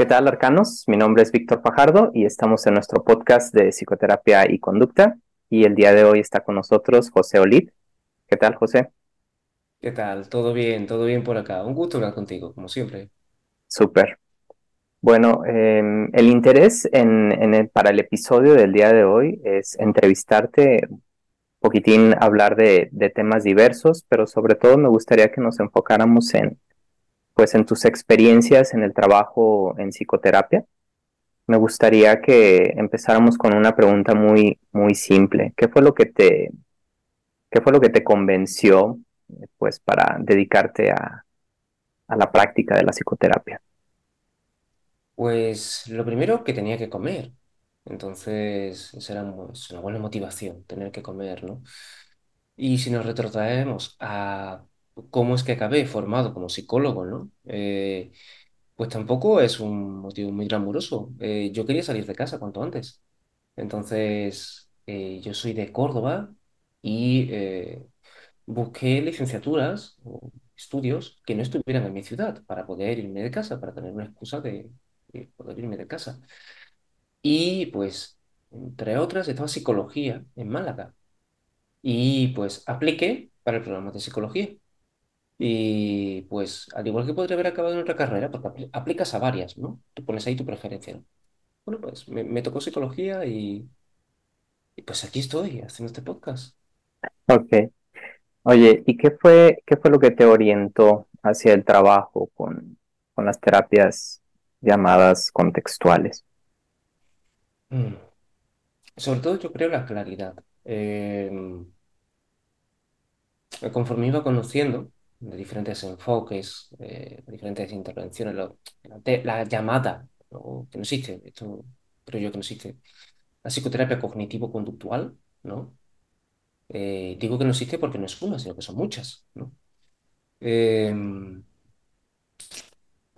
¿Qué tal, arcanos? Mi nombre es Víctor Fajardo y estamos en nuestro podcast de psicoterapia y conducta. Y el día de hoy está con nosotros José Olid. ¿Qué tal, José? ¿Qué tal? ¿Todo bien? ¿Todo bien por acá? Un gusto hablar contigo, como siempre. Súper. Bueno, em, el interés en, en el- para el episodio del día de hoy es entrevistarte, un poquitín hablar de, de temas diversos, pero sobre todo me gustaría que nos enfocáramos en, pues, en tus experiencias en el trabajo en psicoterapia. Me gustaría que empezáramos con una pregunta muy, muy simple. ¿Qué fue lo que te, qué fue lo que te convenció, pues, para dedicarte a, a la práctica de la psicoterapia? Pues lo primero que tenía que comer. Entonces, esa era una buena motivación, tener que comer, ¿no? Y si nos retrotraemos a cómo es que acabé formado como psicólogo, ¿no? Eh, pues tampoco es un motivo muy glamuroso. Eh, yo quería salir de casa cuanto antes. Entonces, eh, yo soy de Córdoba y busqué licenciaturas o estudios que no estuvieran en mi ciudad para poder irme de casa, para tener una excusa de, de poder irme de casa. Y pues, entre otras, estaba psicología en Málaga. Y pues apliqué para el programa de psicología. Y pues, al igual que podría haber acabado en otra carrera, porque apli- aplicas a varias, ¿no? Tú pones ahí tu preferencia, ¿no? Bueno, pues me, me tocó psicología y, y pues aquí estoy haciendo este podcast. Ok. Oye, ¿y qué fue, qué fue lo que te orientó hacia el trabajo con, con las terapias llamadas contextuales? Mm. Sobre todo yo creo la claridad. Eh, conforme iba conociendo de diferentes enfoques, eh, diferentes intervenciones, la, llamada, que no existe, esto creo yo que no existe, la psicoterapia cognitivo-conductual, ¿no? Eh, digo que no existe porque no es una, sino que son muchas, ¿no? Eh,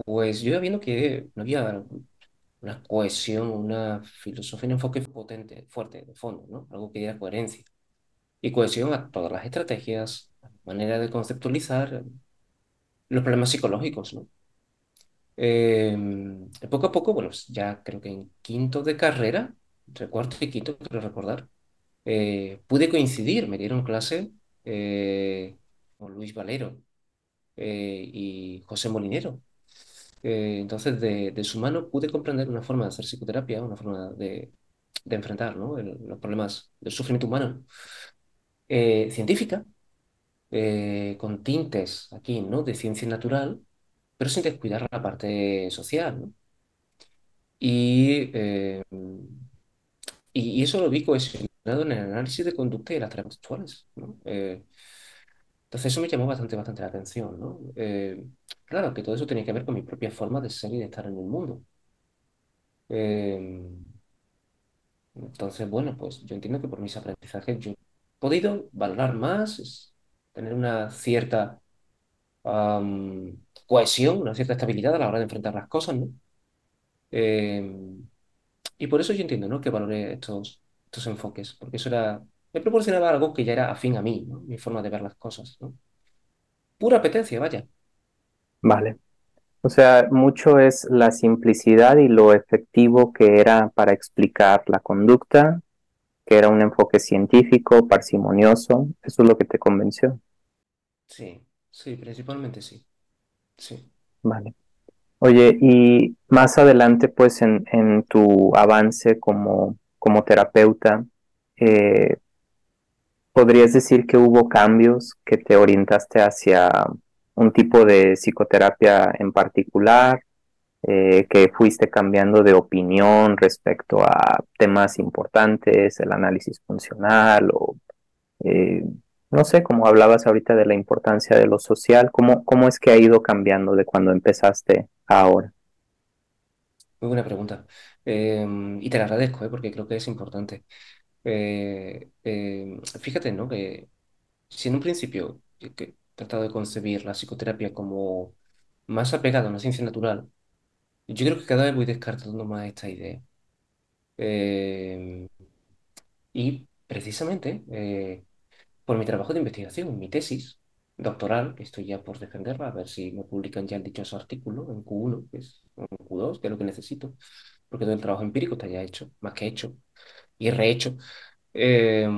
pues yo iba viendo que no había una cohesión, una filosofía, un enfoque potente, fuerte, de fondo, ¿no? Algo que diera coherencia. Y cohesión a todas las estrategias, manera de conceptualizar los problemas psicológicos, ¿no? Eh, poco a poco, bueno, pues ya creo que en quinto de carrera, entre cuarto y quinto, creo recordar, eh, pude coincidir, me dieron clase eh, con Luis Valero eh, y José Molinero. Eh, entonces, de, de su mano pude comprender una forma de hacer psicoterapia, una forma de, de enfrentar, ¿no? el- los problemas del sufrimiento humano, eh, científica eh, con tintes aquí, ¿no? De ciencia natural, pero sin descuidar la parte social, ¿no? Y, eh, y, y eso lo vi cohesionado en el análisis de conducta y las terapias actuales, ¿no? Eh, entonces eso me llamó bastante, bastante la atención, ¿no? Eh, claro que todo eso tenía que ver con mi propia forma de ser y de estar en el mundo. Eh, entonces, bueno, pues yo entiendo que por mis aprendizajes yo podido valorar más, tener una cierta cohesión, una cierta estabilidad a la hora de enfrentar las cosas, ¿no? Eh, y por eso yo entiendo, ¿no? Que valoré estos, estos enfoques, porque eso era, me proporcionaba algo que ya era afín a mí. Mi forma de ver las cosas. Pura apetencia, vaya. Vale. O sea, mucho es la simplicidad y lo efectivo que era para explicar la conducta, que era un enfoque científico, parsimonioso. Eso es lo que te convenció. Sí, sí, principalmente sí, sí. Vale. Oye, y más adelante, pues en, en tu avance como, como terapeuta, eh, ¿podrías decir que hubo cambios que te orientaste hacia un tipo de psicoterapia en particular, eh, que fuiste cambiando de opinión respecto a temas importantes, el análisis funcional o, eh, no sé, como hablabas ahorita de la importancia de lo social, ¿cómo, cómo es que ha ido cambiando de cuando empezaste a ahora? Muy buena pregunta. Eh, y te la agradezco, ¿eh? Porque creo que es importante. Eh, eh, fíjate, ¿no? Que si en un principio yo que he tratado de concebir la psicoterapia como más apegada a una ciencia natural, yo creo que cada vez voy descartando más esta idea. Eh, y precisamente eh, por mi trabajo de investigación, mi tesis. doctoral, que estoy ya por defenderla, a ver si me publican ya el dichoso artículo en Q1, que es, o en Q2, que es lo que necesito, porque todo el trabajo empírico está ya hecho, más que hecho, y rehecho. Eh,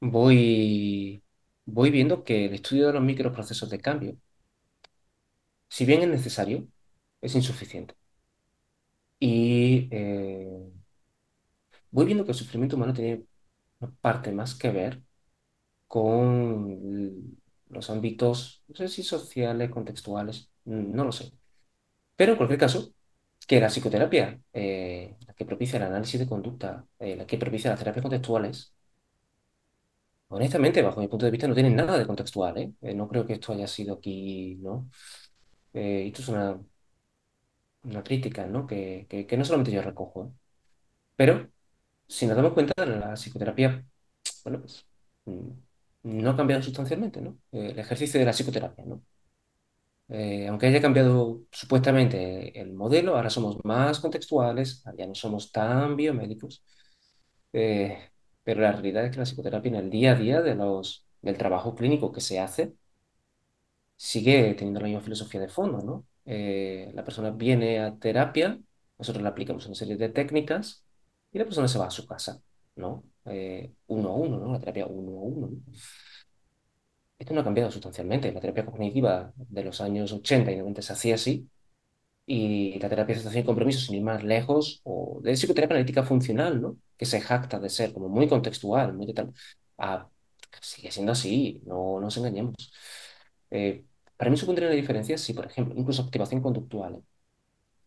voy, voy viendo que el estudio de los microprocesos de cambio, si bien es necesario, es insuficiente. Y eh, voy viendo que el sufrimiento humano tiene una parte más que ver con los ámbitos, no sé si sociales, contextuales, no lo sé. Pero en cualquier caso, que la psicoterapia, eh, la que propicia el análisis de conducta, eh, la que propicia las terapias contextuales, honestamente, bajo mi punto de vista, no tienen nada de contextual, ¿eh? Eh, no creo que esto haya sido aquí, ¿no? Eh, esto es una, una crítica, ¿no? Que, que, no solamente yo recojo, ¿eh? Pero si nos damos cuenta, la psicoterapia, bueno, pues mm, no ha cambiado sustancialmente, ¿no? Eh, el ejercicio de la psicoterapia, ¿no? Eh, aunque haya cambiado supuestamente el modelo, ahora somos más contextuales, ya no somos tan biomédicos, pero la realidad es que la psicoterapia en el día a día de los, del trabajo clínico que se hace sigue teniendo la misma filosofía de fondo, ¿no? Eh, la persona viene a terapia, nosotros le aplicamos una serie de técnicas y la persona se va a su casa, ¿no? Eh, uno a uno, ¿no? La terapia uno a uno, ¿no? Esto no ha cambiado sustancialmente. La terapia cognitiva de los años 80 y 90 se hacía así, y la terapia de aceptación y compromiso, sin ir más lejos, o de psicoterapia analítica funcional, ¿no? Que se jacta de ser como muy contextual, muy de tal. Ah, sigue siendo así, no nos engañemos. Eh, para mí supondría una diferencia si, por ejemplo, incluso activación conductual, ¿eh?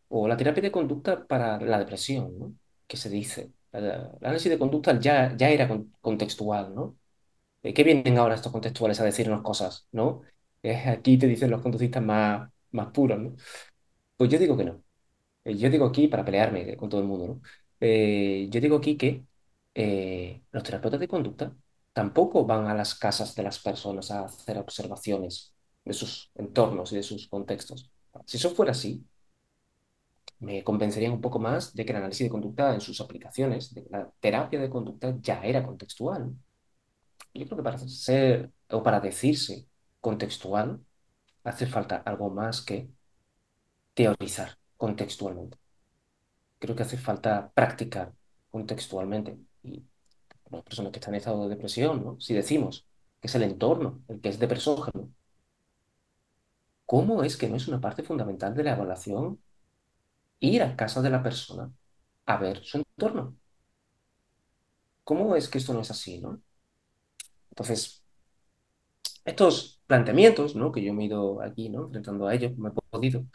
o la terapia de conducta para la depresión, ¿no? Que se dice. El análisis de conducta ya, ya era con- contextual, ¿no? Eh, ¿Qué vienen ahora estos contextuales a decirnos cosas, ¿no? Eh, aquí te dicen los conductistas más, más puros, ¿no? Pues yo digo que no. Yo digo aquí, para pelearme con todo el mundo, ¿no? Yo digo aquí que los terapeutas de conducta tampoco van a las casas de las personas a hacer observaciones de sus entornos y de sus contextos. Si eso fuera así, me convencerían un poco más de que el análisis de conducta en sus aplicaciones, de que la terapia de conducta ya era contextual. Yo creo que para ser o para decirse contextual hace falta algo más que teorizar contextualmente. creo que hace falta practicar contextualmente. Y las personas que están en estado de depresión, ¿no? Si decimos que es el entorno el que es depresógeno, ¿cómo es que no es una parte fundamental de la evaluación ir a casa de la persona a ver su entorno? ¿Cómo es que esto no es así, ¿no? Entonces, estos planteamientos, ¿no? Que yo me he ido aquí, ¿no? Enfrentando a ellos, como he podido,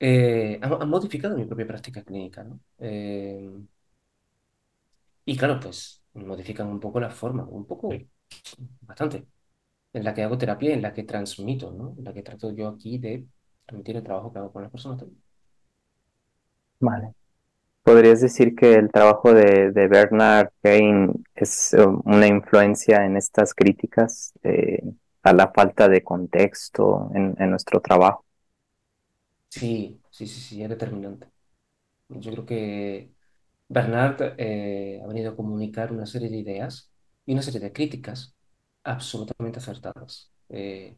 eh, han, han modificado mi propia práctica clínica, ¿no? Eh, y claro, pues modifican un poco la forma, un poco, bastante. En la que hago terapia, en la que transmito, ¿no? En la que trato yo aquí de transmitir el trabajo que hago con las personas también. Vale. ¿Podrías decir que el trabajo de, de Bernard Payne es eh, una influencia en estas críticas eh, a la falta de contexto en, en nuestro trabajo? Sí, sí, sí, sí, es determinante. Yo creo que Bernard eh, ha venido a comunicar una serie de ideas y una serie de críticas absolutamente acertadas. Eh,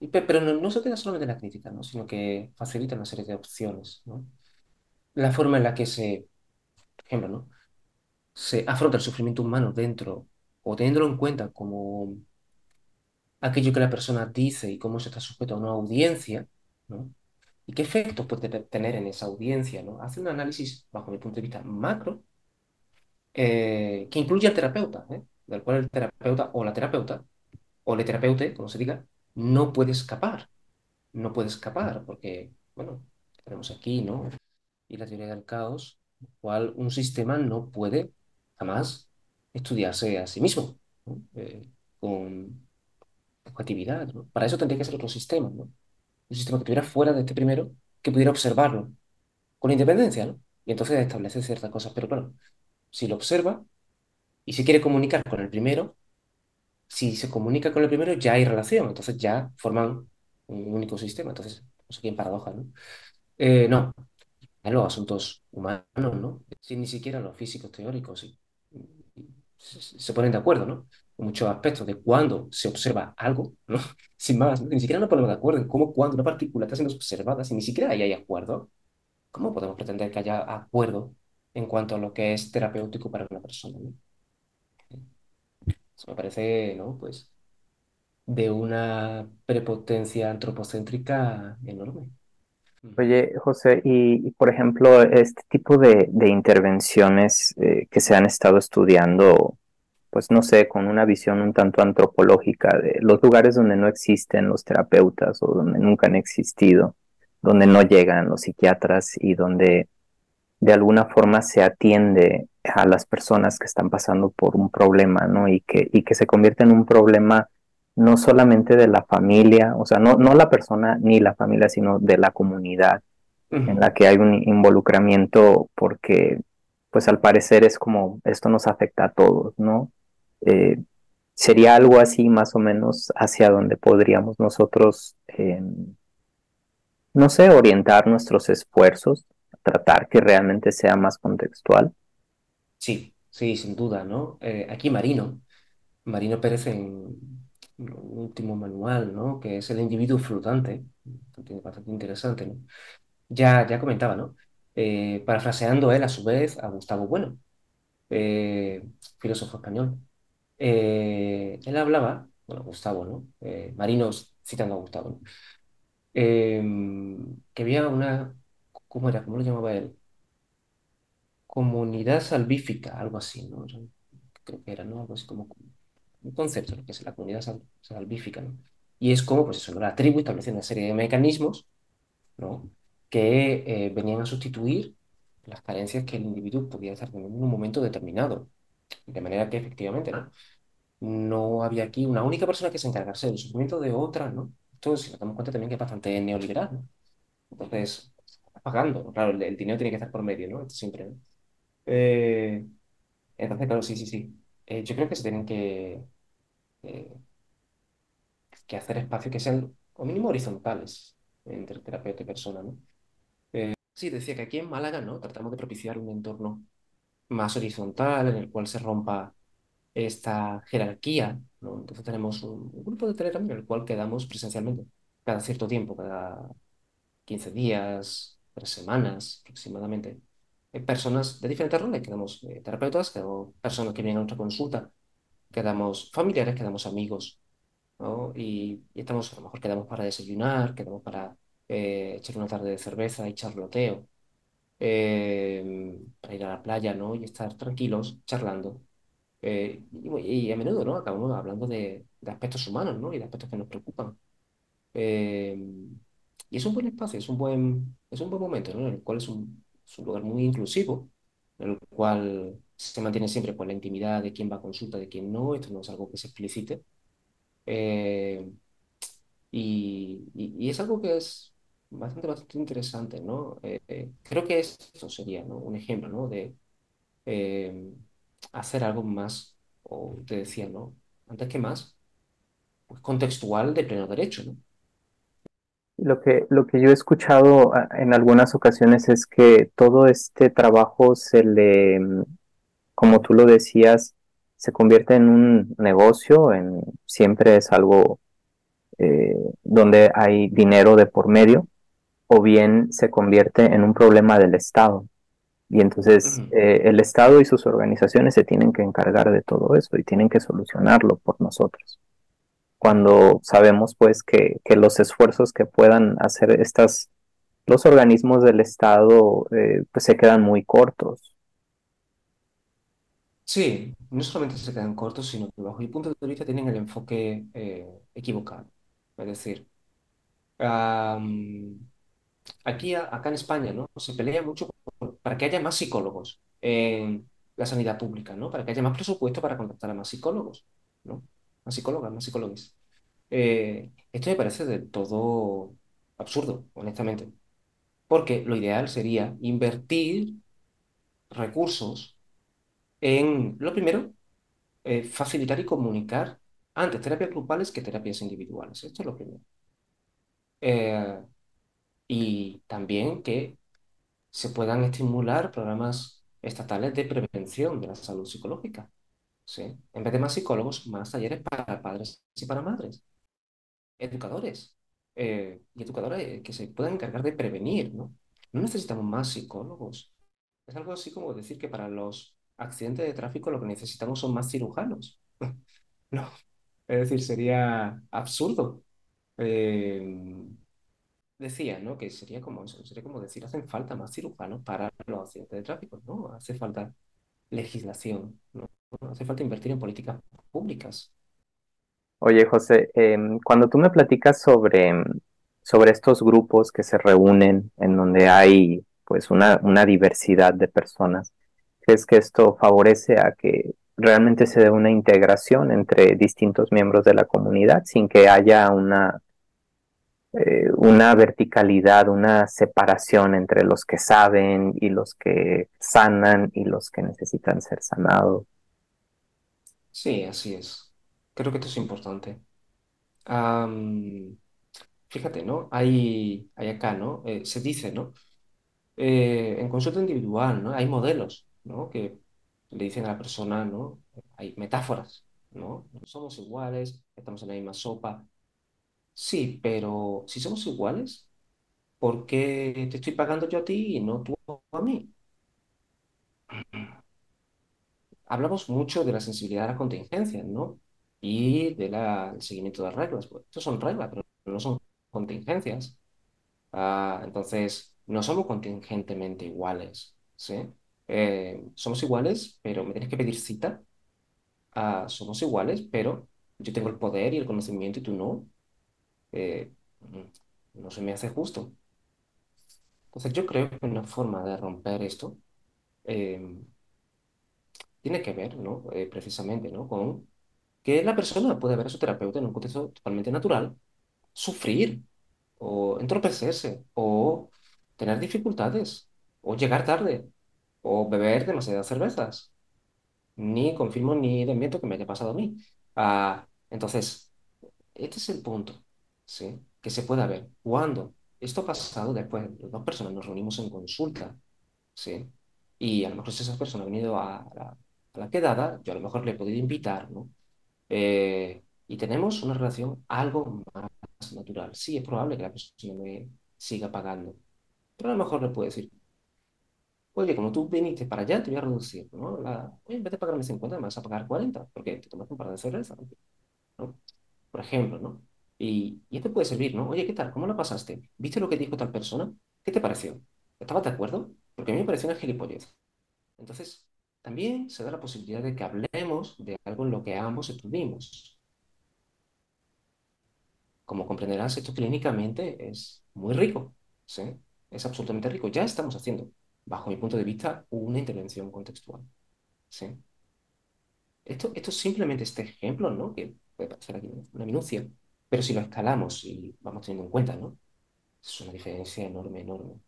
y pe- pero no, no se queda solamente en la crítica, ¿no? Sino que facilita una serie de opciones, ¿no? La forma en la que se, por ejemplo, ¿no? Se afronta el sufrimiento humano dentro o teniéndolo en cuenta como aquello que la persona dice y cómo se está sujeto a una audiencia, ¿no? Y qué efectos puede te- tener en esa audiencia, ¿no? Hace un análisis, bajo mi punto de vista, macro, eh, que incluye al terapeuta, ¿eh? Del cual el terapeuta o la terapeuta, o el terapeute, como se diga, no puede escapar. No puede escapar, porque, bueno, tenemos aquí, ¿no? Y la teoría del caos, cual un sistema no puede jamás estudiarse a sí mismo, ¿no? Eh, con objetividad, ¿no? Para eso tendría que ser otro sistema, ¿no? Un sistema que estuviera fuera de este primero, que pudiera observarlo con independencia, ¿no? Y entonces establece ciertas cosas. Pero claro, si lo observa y se quiere comunicar con el primero, si se comunica con el primero ya hay relación, entonces ya forman un único sistema. Entonces, no sé paradoja, ¿no? Eh, no, en los asuntos humanos, ¿no? Si ni siquiera los físicos teóricos sí, se, se ponen de acuerdo, ¿no? muchos aspectos de cuando se observa algo, ¿no? Sin más, ¿no? ni siquiera nos ponemos de acuerdo en cómo cuando una partícula está siendo observada, si ni siquiera ahí hay acuerdo, ¿cómo podemos pretender que haya acuerdo en cuanto a lo que es terapéutico para una persona, ¿no? Me parece, ¿no? Pues de una prepotencia antropocéntrica enorme. Oye, José, y, y, por ejemplo, este tipo de, de intervenciones eh, que se han estado estudiando, pues no sé, con una visión un tanto antropológica de los lugares donde no existen los terapeutas o donde nunca han existido, donde no llegan los psiquiatras y donde de alguna forma se atiende a las personas que están pasando por un problema, ¿no? Y que, y que se convierte en un problema no solamente de la familia, o sea, no, no la persona ni la familia, sino de la comunidad en la que hay un involucramiento porque, pues al parecer es como, esto nos afecta a todos, ¿no? Eh, sería algo así más o menos hacia donde podríamos nosotros, eh, no sé, orientar nuestros esfuerzos, tratar que realmente sea más contextual. Sí, sí, sin duda, ¿no? Eh, aquí Marino, Marino Pérez en un último manual, ¿no? Que es el individuo flotante, bastante interesante, ¿no? Ya, ya comentaba, ¿no? Eh, parafraseando él a su vez a Gustavo Bueno, eh, filósofo español. Él hablaba, bueno, Gustavo, ¿no? Marino citando a Gustavo, ¿no? Que había una, ¿cómo era? ¿Cómo lo llamaba él? Comunidad salvífica, algo así, ¿no? Creo que era, ¿no? Algo así como un concepto, lo que es la comunidad sal- salvífica, ¿no? Y es como, pues eso, ¿no? La tribu establece una serie de mecanismos, ¿no? Que eh, venían a sustituir las carencias que el individuo podía estar teniendo en un momento determinado. De manera que efectivamente, ¿no? No había aquí una única persona que se encargase del sufrimiento de otra, ¿no? Esto, si nos damos cuenta también que es bastante neoliberal, ¿no? Entonces, pagando, claro, el, el dinero tiene que estar por medio, ¿no? Esto siempre, ¿no? Eh, entonces, claro, sí, sí, sí. Eh, yo creo que se tienen que, eh, que hacer espacios que sean, o mínimo, horizontales entre terapeuta y persona, ¿no? Sí, decía que aquí en Málaga, ¿no? Tratamos de propiciar un entorno más horizontal en el cual se rompa esta jerarquía, ¿no? Entonces tenemos un, grupo de Telegram en el cual quedamos presencialmente cada cierto tiempo, cada 15 días, tres semanas aproximadamente. Hay personas de diferentes roles, quedamos eh, terapeutas, quedamos personas que vienen a nuestra consulta, quedamos familiares, quedamos amigos, ¿no? Y, y estamos, a lo mejor quedamos para desayunar, quedamos para eh, echar una tarde de cerveza y charloteo, eh, para ir a la playa, ¿no? Y estar tranquilos, charlando. Eh, y, y a menudo, ¿no? Acabamos hablando de, de aspectos humanos, ¿no? Y de aspectos que nos preocupan. Eh, y es un buen espacio, es un buen, es un buen momento, ¿no? En el cual es un, es un lugar muy inclusivo, en el cual se mantiene siempre pues, la intimidad de quién va a consulta, de quién no, esto no es algo que se explicite. Eh, y, es algo que es bastante, bastante interesante, ¿no? Eh, creo que esto sería, ¿no? Un ejemplo, ¿no? De eh, hacer algo más, o te decía, ¿no? Antes que más, pues contextual de pleno derecho, ¿no? Lo que, lo que yo he escuchado ah, en algunas ocasiones es que todo este trabajo se le, mm, como tú lo decías, se convierte en un negocio, en, siempre es algo eh, donde hay dinero de por medio, o bien se convierte en un problema del Estado. Y entonces eh, el Estado y sus organizaciones se tienen que encargar de todo eso y tienen que solucionarlo por nosotros. Cuando sabemos pues que, que los esfuerzos que puedan hacer estas, los organismos del Estado eh, pues se quedan muy cortos. Sí, no solamente se quedan cortos, sino que bajo mi punto de vista tienen el enfoque eh, equivocado. Es decir, am, aquí, acá en España, ¿no? Se pelea mucho por- para que haya más psicólogos en la sanidad pública, ¿no? Para que haya más presupuesto para contratar a más psicólogos, ¿no? Más psicólogas, más psicólogos. Eh, esto me parece del todo absurdo, honestamente, porque lo ideal sería invertir recursos en, lo primero, eh, facilitar y comunicar antes terapias grupales que terapias individuales. Esto es lo primero. Eh, y también que se puedan estimular programas estatales de prevención de la salud psicológica. ¿Sí? En vez de más psicólogos, más talleres para padres y para madres. Educadores. eh, y educadores que se puedan encargar de prevenir, ¿no? No necesitamos más psicólogos. Es algo así como decir que para los accidentes de tráfico lo que necesitamos son más cirujanos. No, es decir, sería absurdo. Eh, decía, ¿no? Que sería como eso, sería como decir, hacen falta más cirujanos para los accidentes de tráfico, ¿no? Hace falta legislación. Hace falta invertir en políticas públicas. Oye, José, em, cuando tú me platicas sobre, em, sobre estos grupos que se reúnen en donde hay pues una, una diversidad de personas, ¿crees que esto favorece a que realmente se dé una integración entre distintos miembros de la comunidad sin que haya una, eh, una verticalidad, una separación entre los que saben y los que sanan y los que necesitan ser sanados? Sí, así es. Creo que esto es importante. Fíjate, ¿no? Hay, hay acá, ¿no? Eh, se dice, ¿no? Eh, en consulta individual, ¿no? Hay modelos, ¿no? Que le dicen a la persona, ¿no? Hay metáforas, ¿no? Somos iguales, estamos en la misma sopa. Sí, pero si somos iguales, ¿por qué te estoy pagando yo a ti y no tú a mí? Hablamos mucho de la sensibilidad a las contingencias, ¿no? Y del seguimiento de reglas. Pues, estos son reglas, pero no son contingencias. Ah, entonces, no somos contingentemente iguales, ¿sí? Eh, somos iguales, pero me tienes que pedir cita. Ah, somos iguales, pero yo tengo el poder y el conocimiento y tú no. Eh, mm, no se me hace justo. Entonces, yo creo que una forma de romper esto eh, tiene que ver, ¿no? Eh, precisamente, ¿no? Con que la persona puede ver a su terapeuta en un contexto totalmente natural, sufrir, o entorpecerse, o tener dificultades, o llegar tarde, o beber demasiadas cervezas. Ni confirmo ni desmiento que me haya pasado a mí. Ah, entonces, este es el punto, ¿sí? Que se puede ver. Cuando esto ha pasado, después dos personas nos reunimos en consulta, ¿sí? Y a lo mejor si esa persona ha venido a la, a la quedada, yo a lo mejor le he podido invitar, ¿no? Eh, y tenemos una relación algo más natural. Sí, es probable que la persona me siga pagando, pero a lo mejor le puedo decir, oye, como tú viniste para allá, te voy a reducir, ¿no? La, oye, en vez de pagarme 50, me vas a pagar 40, porque te tomaste un par de cerveza, ¿no? Por ejemplo, ¿no? Y, y esto puede servir, ¿no? Oye, ¿qué tal? ¿Cómo la pasaste? ¿Viste lo que dijo tal persona? ¿Qué te pareció? ¿Estabas de acuerdo? Porque a mí me pareció una gilipollez. Entonces, también se da la posibilidad de que hablemos de algo en lo que ambos estuvimos. Como comprenderás, esto clínicamente es muy rico, ¿sí? Es absolutamente rico. Ya estamos haciendo, bajo mi punto de vista, una intervención contextual, ¿sí? Esto, esto es simplemente este ejemplo, ¿no? Que puede parecer aquí una minucia, pero si lo escalamos y vamos teniendo en cuenta, ¿no? Es una diferencia enorme, enorme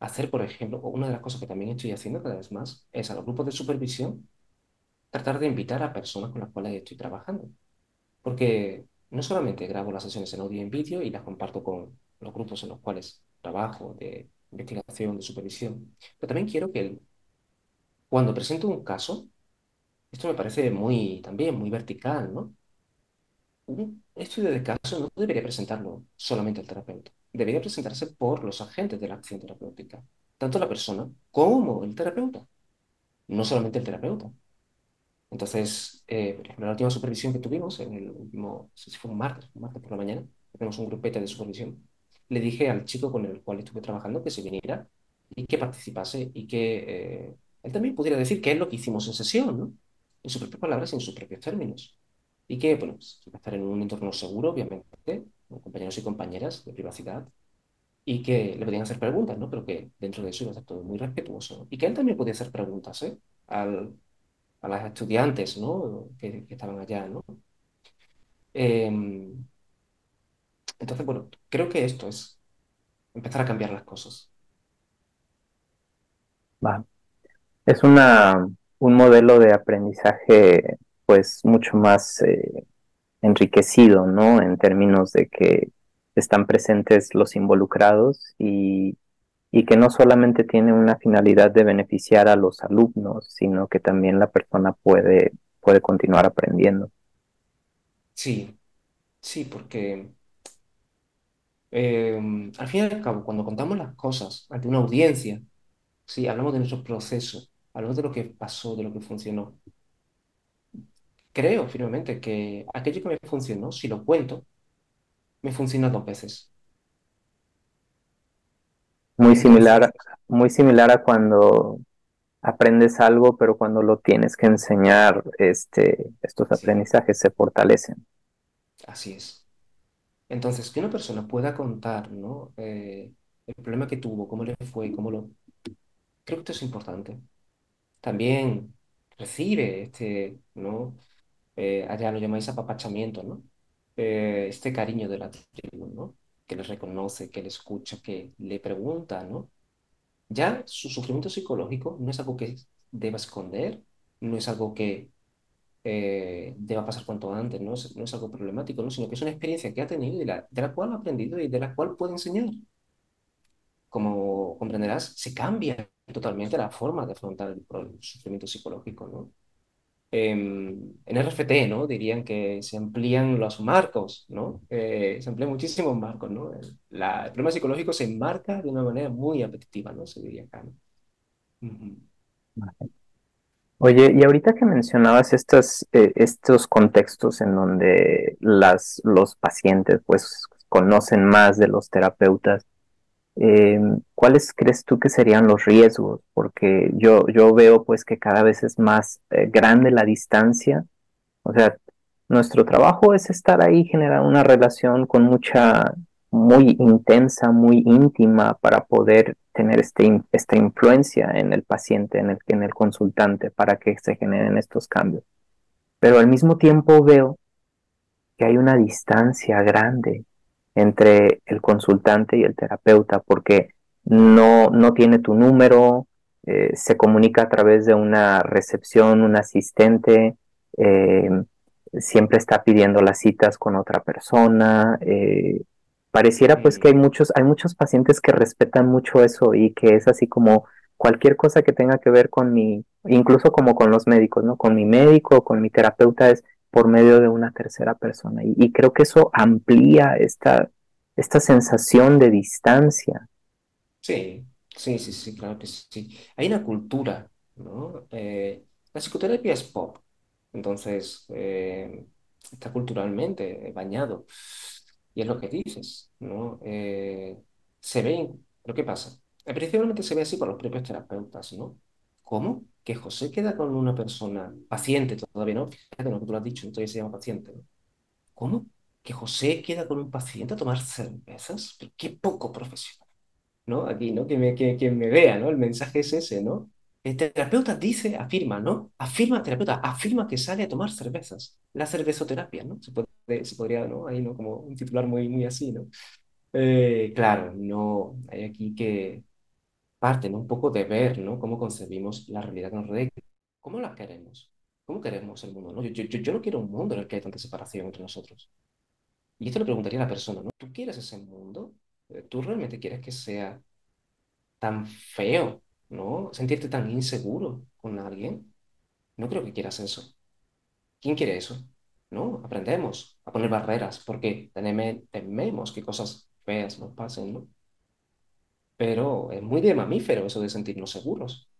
hacer, por ejemplo, una de las cosas que también estoy haciendo cada vez más es a los grupos de supervisión tratar de invitar a personas con las cuales estoy trabajando. Porque no solamente grabo las sesiones en audio y en vídeo y las comparto con los grupos en los cuales trabajo de investigación, de supervisión, pero también quiero que cuando presento un caso, esto me parece muy, también muy vertical, ¿no? Un estudio de caso no debería presentarlo solamente al terapeuta debería presentarse por los agentes de la acción terapéutica, tanto la persona como el terapeuta, no solamente el terapeuta. Entonces, eh, por ejemplo, la última supervisión que tuvimos, en el último, no sé si fue un martes, un martes por la mañana, tenemos un grupete de supervisión, le dije al chico con el cual estuve trabajando que se viniera y que participase y que eh, él también pudiera decir qué es lo que hicimos en sesión, ¿no? En sus propias palabras y en sus propios términos. Y que, bueno, pues, estar en un entorno seguro, obviamente, compañeros y compañeras de privacidad, y que le podían hacer preguntas, ¿no? Pero que dentro de eso iba a ser todo muy respetuoso. Y que él también podía hacer preguntas, ¿eh? Al, a las estudiantes, ¿no? Que, estaban allá, ¿no? Em, entonces, bueno, creo que esto es empezar a cambiar las cosas. Es una, un modelo de aprendizaje pues mucho más eh, enriquecido, ¿no? En términos de que están presentes los involucrados y, y que no solamente tiene una finalidad de beneficiar a los alumnos, sino que también la persona puede puede continuar aprendiendo. Sí, sí, porque eh, al fin y al cabo, cuando contamos las cosas ante una audiencia, sí, hablamos de nuestro proceso, hablamos de lo que pasó, de lo que funcionó. Creo firmemente que aquello que me funcionó, si lo cuento, me funciona dos veces. Muy similar, muy similar a cuando aprendes algo, pero cuando lo tienes que enseñar, este, estos sí, aprendizajes se fortalecen. así es. Entonces, que una persona pueda contar, ¿no? Eh, el problema que tuvo, cómo le fue, cómo lo... Creo que esto es importante. También recibe este, ¿no? Eh, allá lo llamáis apapachamiento, ¿no? Eh, este cariño de la tribu, ¿no? Que le reconoce, que le escucha, que le pregunta, ¿no? Ya su sufrimiento psicológico no es algo que deba esconder, no es algo que eh, deba pasar cuanto antes, ¿no? Es, no es algo problemático, ¿no? Sino que es una experiencia que ha tenido y de la, de la cual ha aprendido y de la cual puede enseñar. Como comprenderás, se cambia totalmente la forma de afrontar el, el sufrimiento psicológico, ¿no? En RFT, ¿no? Dirían que se amplían los marcos, ¿no? Eh, se amplían muchísimos marcos, ¿no? El, la- problema psicológico se enmarca de una manera muy apetitiva, ¿no? Se diría acá, ¿no? Oye, y ahorita que mencionabas estas, eh, estos contextos en donde las, los pacientes pues conocen más de los terapeutas, eh, ¿cuáles crees tú que serían los riesgos? Porque yo, yo veo pues que cada vez es más eh, grande la distancia O sea, nuestro trabajo es estar ahí, generar una relación con mucha, muy intensa, muy íntima para poder tener este, esta influencia en el paciente, en el, en el consultante, para que se generen estos cambios. Pero al mismo tiempo veo que hay una distancia grande entre el consultante y el terapeuta, porque no, no tiene tu número, eh, se comunica a través de una recepción, un asistente, eh, siempre está pidiendo las citas con otra persona. eh, pareciera pues que hay muchos, hay muchos pacientes que respetan mucho eso y que es así como cualquier cosa que tenga que ver con mi, incluso como con los médicos, ¿no? Con mi médico, con mi terapeuta es por medio de una tercera persona. Y, creo que eso amplía esta, esta sensación de distancia. Sí, sí, sí, sí, claro que sí. Hay una cultura, ¿no? Eh, la psicoterapia es pop, entonces eh, está culturalmente bañado. Y es lo que dices, ¿no? Eh, se ve, pero ¿qué pasa? Principalmente se ve así por los propios terapeutas, ¿no? ¿Cómo? Que José queda con una persona, paciente todavía, ¿no? Fíjate lo que tú lo has dicho, entonces se llama paciente, ¿no? ¿Cómo? ¿Que José queda con un paciente a tomar cervezas? Pero qué poco profesional. ¿no? Aquí, ¿no? Que me, que, que me vea, ¿no? El mensaje es ese, ¿no? El terapeuta dice, afirma, ¿no? Afirma, terapeuta, afirma que sale a tomar cervezas. La cervezoterapia, ¿no? Se puede, se podría, ¿no? Ahí, ¿no? Como un titular muy, muy así, ¿no? Eh, claro, no, hay aquí que parte, ¿no? Un poco de ver, ¿no? Cómo concebimos la realidad que nos rodea. ¿Cómo la queremos? ¿Cómo queremos el mundo, ¿no? Yo, yo, yo no quiero un mundo en el que hay tanta separación entre nosotros. Y esto le preguntaría a la persona, ¿no? ¿Tú quieres ese mundo? Eh, ¿Tú realmente quieres que sea tan feo, ¿no? Sentirte tan inseguro con alguien. No creo que quieras eso. ¿Quién quiere eso? ¿No? Aprendemos a poner barreras porque tememos que cosas feas nos pasen, ¿no? Pero es muy de mamífero eso de sentirnos seguros.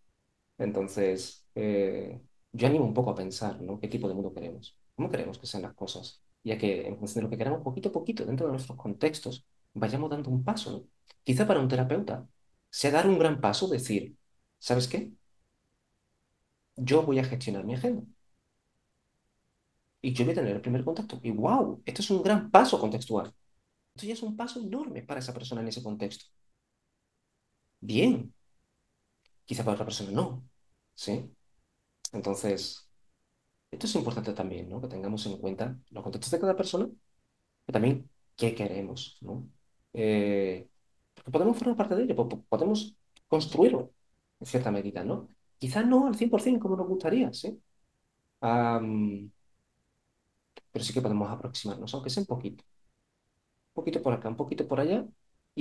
Entonces, eh, yo animo un poco a pensar, ¿no? ¿Qué tipo de mundo queremos? ¿Cómo queremos que sean las cosas? Y a que en función de lo que queramos, poquito a poquito, dentro de nuestros contextos, vayamos dando un paso, ¿no? Quizá para un terapeuta sea dar un gran paso, decir, ¿sabes qué? Yo voy a gestionar mi agenda y yo voy a tener el primer contacto. Y wow, esto es un gran paso contextual. Esto ya es un paso enorme para esa persona en ese contexto. Bien, quizá para otra persona no, ¿sí? Entonces, esto es importante también, ¿no? Que tengamos en cuenta los contextos de cada persona, pero también qué queremos, ¿no? Eh, porque podemos formar parte de ello, po- po- podemos construirlo en cierta medida, ¿no? Quizá no al 100% como nos gustaría, ¿sí? Pero sí que podemos aproximarnos, aunque sea un poquito, un poquito por acá, un poquito por allá,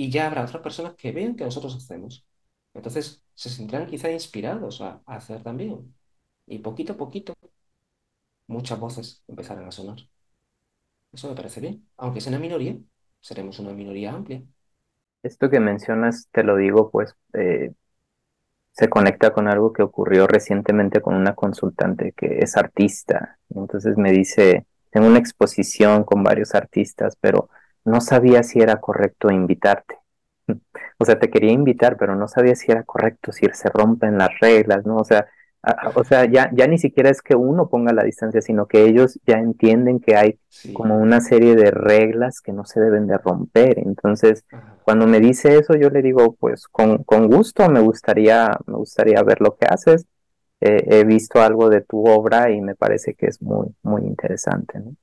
y ya habrá otras personas que vean que nosotros hacemos. Entonces se sentirán quizá inspirados a, hacer también. Y poquito a poquito muchas voces empezarán a sonar. Eso me parece bien. Aunque sea una minoría, seremos una minoría amplia. Esto que mencionas, te lo digo, pues eh, se conecta con algo que ocurrió recientemente con una consultante que es artista. Entonces me dice, tengo una exposición con varios artistas, pero no sabía si era correcto invitarte. O sea, te quería invitar, pero no sabía si era correcto, si se rompen las reglas, ¿no? O sea, o sea, ya, ya ni siquiera es que uno ponga la distancia, sino que ellos ya entienden que hay como una serie de reglas que no se deben de romper. Entonces, cuando me dice eso, yo le digo, pues con, con gusto, me gustaría, me gustaría ver lo que haces. he visto algo de tu obra y me parece que es muy, muy interesante. ¿no?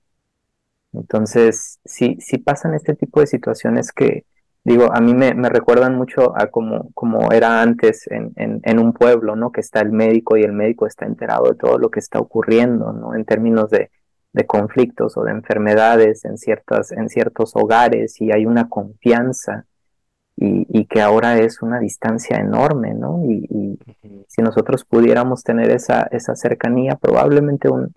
Entonces, sí, sí pasan este tipo de situaciones que, digo, a mí me, recuerdan mucho a como, como era antes en, en, un pueblo, ¿no? Que está el médico y el médico está enterado de todo lo que está ocurriendo, ¿no? En términos de, conflictos o de enfermedades en, ciertas, en ciertos hogares y hay una confianza y, que ahora es una distancia enorme, ¿no? Y, si nosotros pudiéramos tener esa, esa cercanía, probablemente un,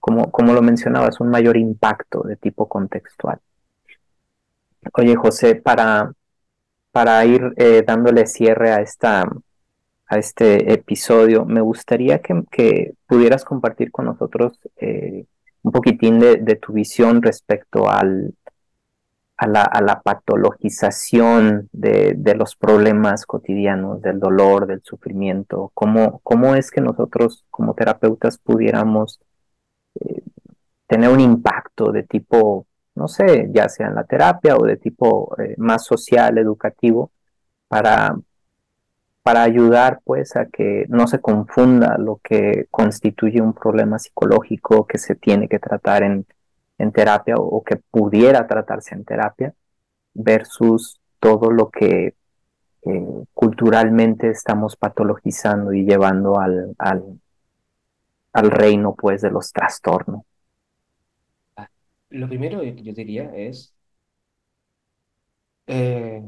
como, como lo mencionabas, un mayor impacto de tipo contextual. Oye, José, para, para ir eh, dándole cierre a, esta, a este episodio, me gustaría que, pudieras compartir con nosotros eh, un poquitín de, tu visión respecto al, a, la, a la patologización de, los problemas cotidianos, del dolor, del sufrimiento. ¿Cómo, cómo es que nosotros como terapeutas pudiéramos tener un impacto de tipo no sé, ya sea en la terapia o de tipo eh, más social, educativo, para, para ayudar pues a que no se confunda lo que constituye un problema psicológico que se tiene que tratar en, terapia o, que pudiera tratarse en terapia versus todo lo que eh, culturalmente estamos patologizando y llevando al, al, al reino pues de los trastornos. Lo primero que yo diría es eh,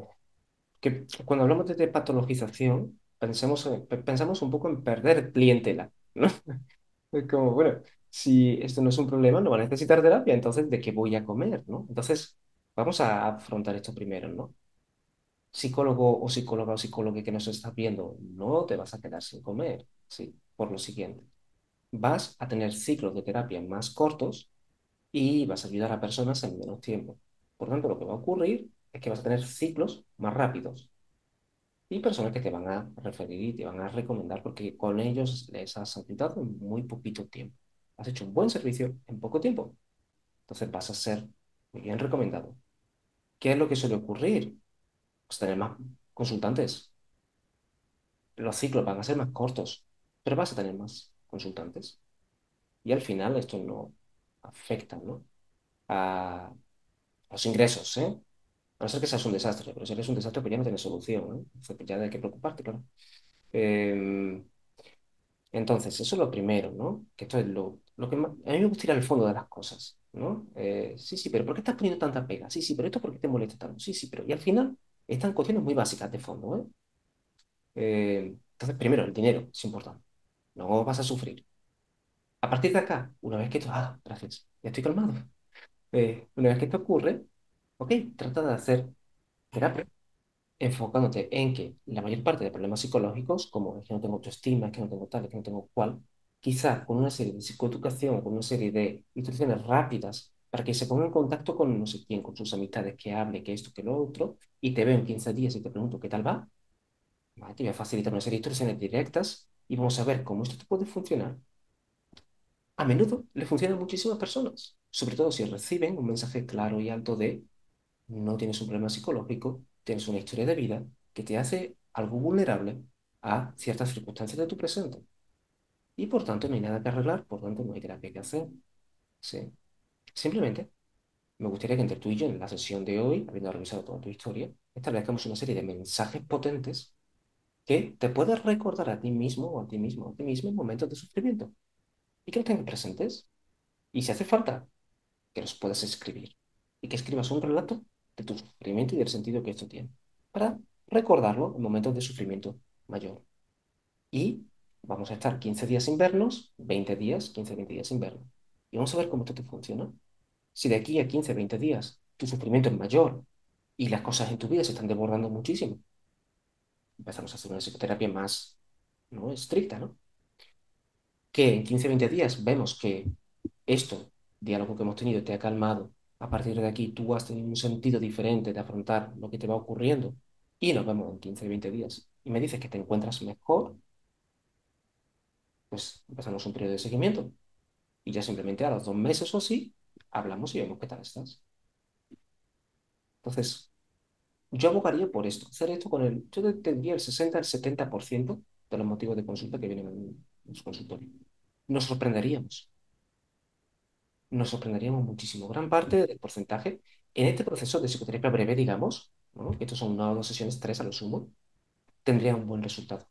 que cuando hablamos de patologización, pensemos, pensamos un poco en perder clientela, ¿no? Es como, bueno, si esto no es un problema, no va a necesitar terapia, entonces, ¿de qué voy a comer, no? Entonces, vamos a afrontar esto primero, ¿no? Psicólogo o psicóloga o psicólogo que nos estás viendo, no te vas a quedar sin comer, ¿sí? Por lo siguiente, vas a tener ciclos de terapia más cortos y vas a ayudar a personas en menos tiempo. Por tanto, lo que va a ocurrir es que vas a tener ciclos más rápidos y personas que te van a referir y te van a recomendar porque con ellos les has ayudado en muy poquito tiempo. Has hecho un buen servicio en poco tiempo. Entonces vas a ser muy bien recomendado. ¿Qué es lo que suele ocurrir? Pues tener más consultantes. Los ciclos van a ser más cortos, pero vas a tener más consultantes. Y al final esto no, afectan ¿no? a los ingresos, ¿eh? A no ser que seas un desastre, pero si eres un desastre, pues ya no tienes solución, ¿no? Pues ya hay que preocuparte, claro. Em, entonces, eso es lo primero, ¿no? Que esto es lo, lo que a mí me gusta ir al fondo de las cosas, ¿no? Eh, sí, sí, pero ¿por qué estás poniendo tanta pega? Sí, sí, pero esto ¿por qué te molesta tanto? Sí, sí, pero... Y al final están cuestiones muy básicas de fondo, ¿eh? eh entonces, primero, el dinero es importante. No vas a sufrir. A partir de acá, una vez que esto, ah, gracias, ya estoy calmado. Eh, una vez que esto ocurre, ok, trata de hacer terapia enfocándote en que la mayor parte de problemas psicológicos, como es que no tengo autoestima, es que no tengo tal, es que no tengo cual, quizás con una serie de psicoeducación, con una serie de instrucciones rápidas para que se ponga en contacto con no sé quién, con sus amistades, que hable, que esto, que lo otro, y te veo en 15 días y te pregunto qué tal va, te voy a facilitar una serie de instrucciones directas y vamos a ver cómo esto te puede funcionar a menudo le funciona a muchísimas personas, sobre todo si reciben un mensaje claro y alto de no tienes un problema psicológico, tienes una historia de vida que te hace algo vulnerable a ciertas circunstancias de tu presente. Y por tanto no hay nada que arreglar, por tanto no hay terapia que hacer. Sí. Simplemente me gustaría que entre tú y yo en la sesión de hoy, habiendo revisado toda tu historia, establezcamos una serie de mensajes potentes que te puedes recordar a ti mismo o a ti mismo a ti mismo en momentos de sufrimiento y que los tengas presentes. Y si hace falta, que los puedas escribir y que escribas un relato de tu sufrimiento y del sentido que esto tiene, para recordarlo en momentos de sufrimiento mayor. Y vamos a estar 15 días sin vernos, 20 días, 15, 20 días sin vernos. y vamos a ver cómo esto te funciona. Si de aquí a 15, 20 días tu sufrimiento es mayor y las cosas en tu vida se están desbordando muchísimo, empezamos a hacer una psicoterapia más ¿no? estricta, ¿no? Que en 15, 20 días vemos que esto, diálogo que hemos tenido, te ha calmado. A partir de aquí tú has tenido un sentido diferente de afrontar lo que te va ocurriendo y nos vemos en 15, 20 días y me dices que te encuentras mejor, pues empezamos un periodo de seguimiento y ya simplemente a los dos meses o así hablamos y vemos qué tal estás. Entonces, yo abogaría por esto, hacer esto con el, yo tendría el 60 al 70% de los motivos de consulta que vienen en, en su consultorio. Nos sorprenderíamos. Nos sorprenderíamos muchísimo. Gran parte del porcentaje en este proceso de psicoterapia breve, digamos, ¿no? que estos son una o dos sesiones, tres a lo sumo, tendría un buen resultado.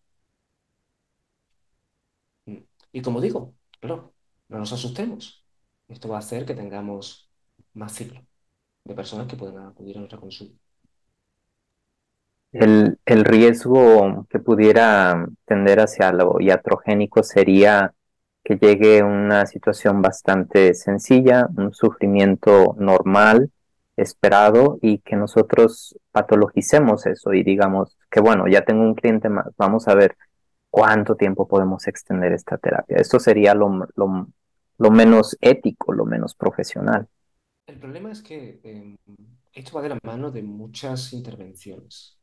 Mm. Y como digo, pero no nos asustemos. Esto va a hacer que tengamos más ciclo de personas que puedan acudir a nuestra consulta. El, el riesgo que pudiera tender hacia lo iatrogénico sería que llegue una situación bastante sencilla, un sufrimiento normal, esperado y que nosotros patologicemos eso y digamos que bueno, ya tengo un cliente más, vamos a ver cuánto tiempo podemos extender esta terapia. Esto sería lo, lo, lo menos ético, lo menos profesional. El problema es que eh, esto va de la mano de muchas intervenciones.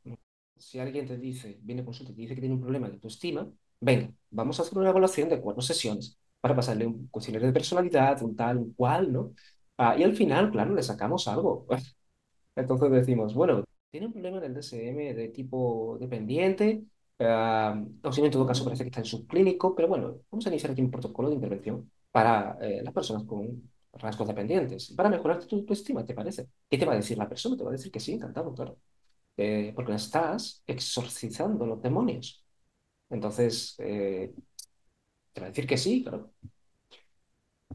Si alguien te dice, viene consulta y te dice que tiene un problema de autoestima, venga, vamos a hacer una evaluación de cuatro sesiones para pasarle un cuestionario de personalidad, un tal, un cual, ¿no? Ah, y al final, claro, le sacamos algo. Entonces decimos, bueno, tiene un problema en el DSM de tipo dependiente, uh, o si en todo caso parece que está en subclínico, pero bueno, vamos a iniciar aquí un protocolo de intervención para eh, las personas con rasgos dependientes, para mejorar tu, tu, estima, ¿te parece? ¿Qué te va a decir la persona? Te va a decir que sí, encantado, claro. Eh, porque estás exorcizando los demonios. Entonces, eh, te va a decir que sí, claro.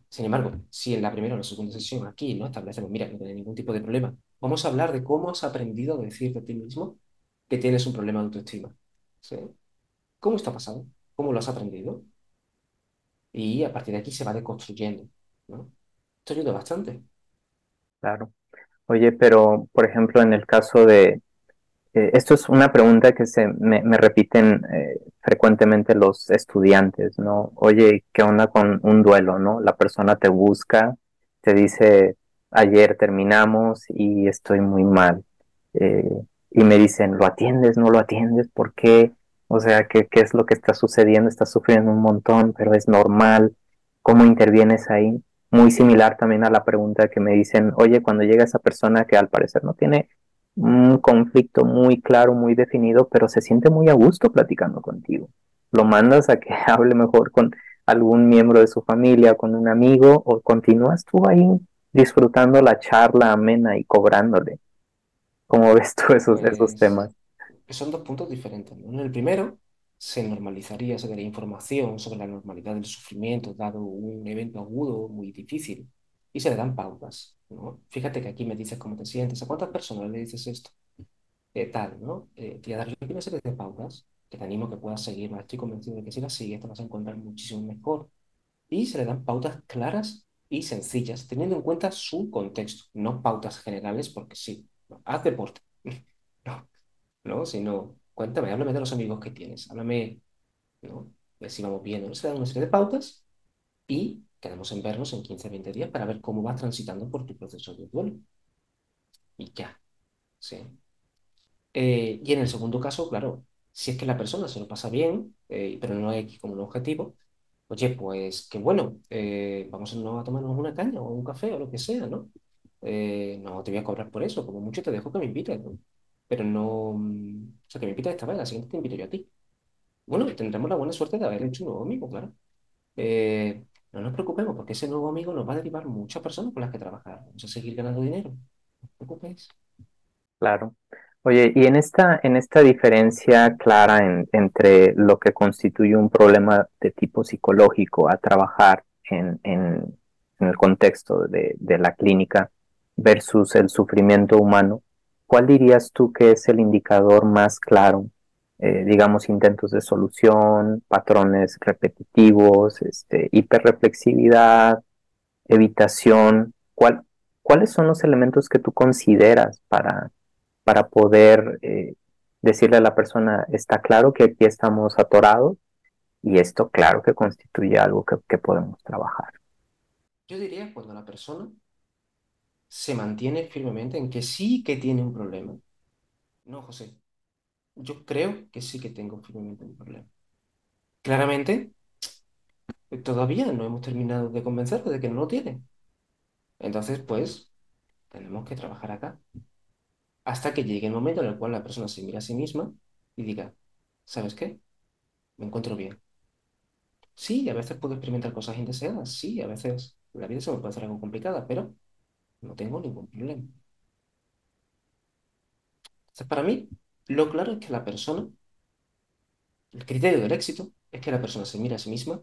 Sin embargo, si en la primera o la segunda sesión aquí no establecemos, mira, no tiene ningún tipo de problema, vamos a hablar de cómo has aprendido a decir de ti mismo que tienes un problema de autoestima. ¿Sí? ¿Cómo está pasando? ¿Cómo lo has aprendido? Y a partir de aquí se va deconstruyendo. ¿no? Esto ayuda bastante. Claro. Oye, pero por ejemplo, en el caso de, eh, esto es una pregunta que se me, repiten eh, frecuentemente los estudiantes, ¿no? Oye, ¿qué onda con un duelo, no? La persona te busca, te dice, ayer terminamos y estoy muy mal. Eh, y me dicen, ¿lo atiendes? ¿No lo atiendes? ¿Por qué? O sea, ¿qué, ¿qué es lo que está sucediendo? Estás sufriendo un montón, pero es normal. ¿Cómo intervienes ahí? Muy similar también a la pregunta que me dicen, oye, cuando llega esa persona que al parecer no tiene un conflicto muy claro, muy definido, pero se siente muy a gusto platicando contigo. Lo mandas a que hable mejor con algún miembro de su familia, con un amigo, o continúas tú ahí disfrutando la charla amena y cobrándole. ¿Cómo ves tú esos, pues, esos temas? Son dos puntos diferentes. En el primero, se normalizaría, se daría información sobre la normalidad del sufrimiento dado un evento agudo muy difícil y se le dan pautas. ¿no? Fíjate que aquí me dices cómo te sientes, a cuántas personas le dices esto, eh, tal, ¿no? Eh, te voy a dar una serie de pautas que te animo a que puedas seguir, estoy convencido de que si las sigues te vas a encontrar muchísimo mejor. Y se le dan pautas claras y sencillas, teniendo en cuenta su contexto, no pautas generales porque sí, no, haz deporte, no, no, sino cuéntame, háblame de los amigos que tienes, háblame, ¿no? De si vamos bien, ¿no? Se dan una serie de pautas y quedamos en vernos en 15, 20 días para ver cómo vas transitando por tu proceso de duelo. Y ya, ¿sí? Eh, y en el segundo caso, claro, si es que la persona se lo pasa bien, eh, pero no hay como un objetivo, oye, pues que bueno, eh, vamos a, tomarnos una caña o un café o lo que sea, ¿no? no te voy a cobrar por eso, como mucho te dejo que me invites, ¿no? Pero no, mm, o sea, que me invites esta vez, la siguiente te invito yo a ti. Bueno, tendremos la buena suerte de haber hecho un nuevo amigo, claro. Eh, no nos preocupemos porque ese nuevo amigo nos va a derivar muchas personas con las que trabajar. Vamos a seguir ganando dinero. No os preocupéis. Claro. Oye, y en esta, en esta diferencia clara en, entre lo que constituye un problema de tipo psicológico a trabajar en, en, en el contexto de, de, la clínica versus el sufrimiento humano, ¿cuál dirías tú que es el indicador más claro eh, digamos, intentos de solución, patrones repetitivos, este, hiperreflexividad, evitación? ¿Cuál, ¿Cuáles son los elementos que tú consideras para, para poder eh, decirle a la persona, está claro que aquí estamos atorados y esto claro que constituye algo que, que podemos trabajar? Yo diría cuando la persona se mantiene firmemente en que sí que tiene un problema. No, José, yo creo que sí que tengo firmemente un problema. Claramente, todavía no hemos terminado de convencerle de que no lo tiene. Entonces, pues, tenemos que trabajar acá. Hasta que llegue el momento en el cual la persona se mira a sí misma y diga, ¿sabes qué? Me encuentro bien. Sí, a veces puedo experimentar cosas indeseadas. Sí, a veces la vida se me puede hacer algo complicada, pero no tengo ningún problema. Entonces, para mí, lo claro es que la persona, el criterio del éxito es que la persona se mira a sí misma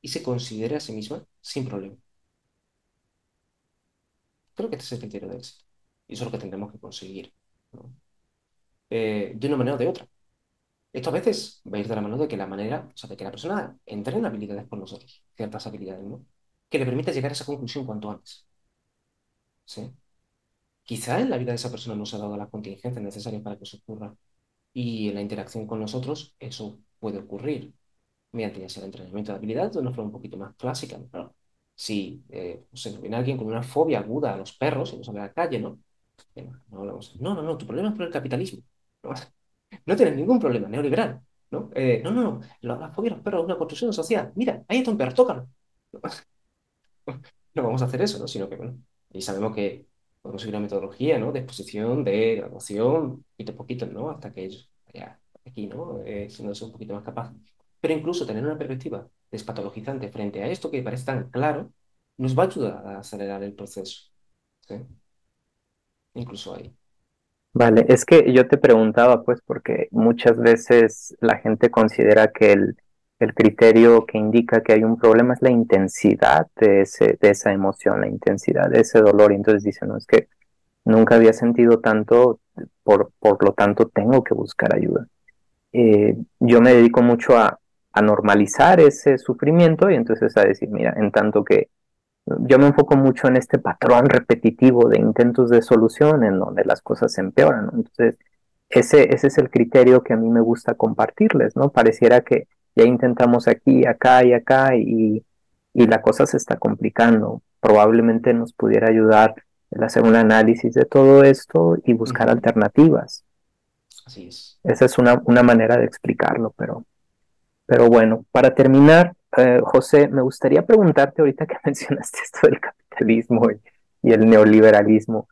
y se considere a sí misma sin problema. Creo que este es el criterio del éxito. Y eso es lo que tendremos que conseguir. Eh, de una manera o de otra. Esto a veces va a ir de la mano de que la manera, o sea, de que la persona entre en habilidades por nosotros, ciertas habilidades, ¿no? Que le permita llegar a esa conclusión cuanto antes. ¿Sí? Quizá en la vida de esa persona no se ha dado las contingencias necesarias para que eso ocurra. Y en la interacción con nosotros eso puede ocurrir mediante ya sea el entrenamiento de habilidades de una forma un poquito más clásica. ¿no? si eh, viene alguien con una fobia aguda a los perros y no sale a la calle, ¿no? no, no, no, tu problema es por el capitalismo. No, tienes ningún problema, neoliberal. ¿no? Eh, no, no, no, la, fobia a los perros es una construcción social. Mira, ahí está un perro, tócalo. No, vamos a hacer eso, ¿no? Sino que, bueno, y sabemos que podemos seguir una metodología, ¿no? De exposición, de graduación, poquito a poquito, ¿no? Hasta que ellos, ya, aquí, ¿no? Eh, un poquito más capaz. Pero incluso tener una perspectiva despatologizante frente a esto que parece tan claro, nos va a ayudar a acelerar el proceso. Incluso ahí. Vale, es que yo te preguntaba, pues, porque muchas veces la gente considera que el, el criterio que indica que hay un problema es la intensidad de, ese, de esa emoción, la intensidad de ese dolor. Y entonces dicen, no, es que nunca había sentido tanto, por, por lo tanto tengo que buscar ayuda. Eh, yo me dedico mucho a, a normalizar ese sufrimiento y entonces a decir, mira, en tanto que yo me enfoco mucho en este patrón repetitivo de intentos de solución en donde las cosas se empeoran, Entonces, ese, ese es el criterio que a mí me gusta compartirles, ¿no? Pareciera que ya intentamos aquí, acá y acá y, y la cosa se está complicando. Probablemente nos pudiera ayudar el hacer un análisis de todo esto y buscar alternativas. Así es. Esa es una, una manera de explicarlo, pero pero bueno, para terminar, eh, José, me gustaría preguntarte ahorita que mencionaste esto del capitalismo y, el neoliberalismo.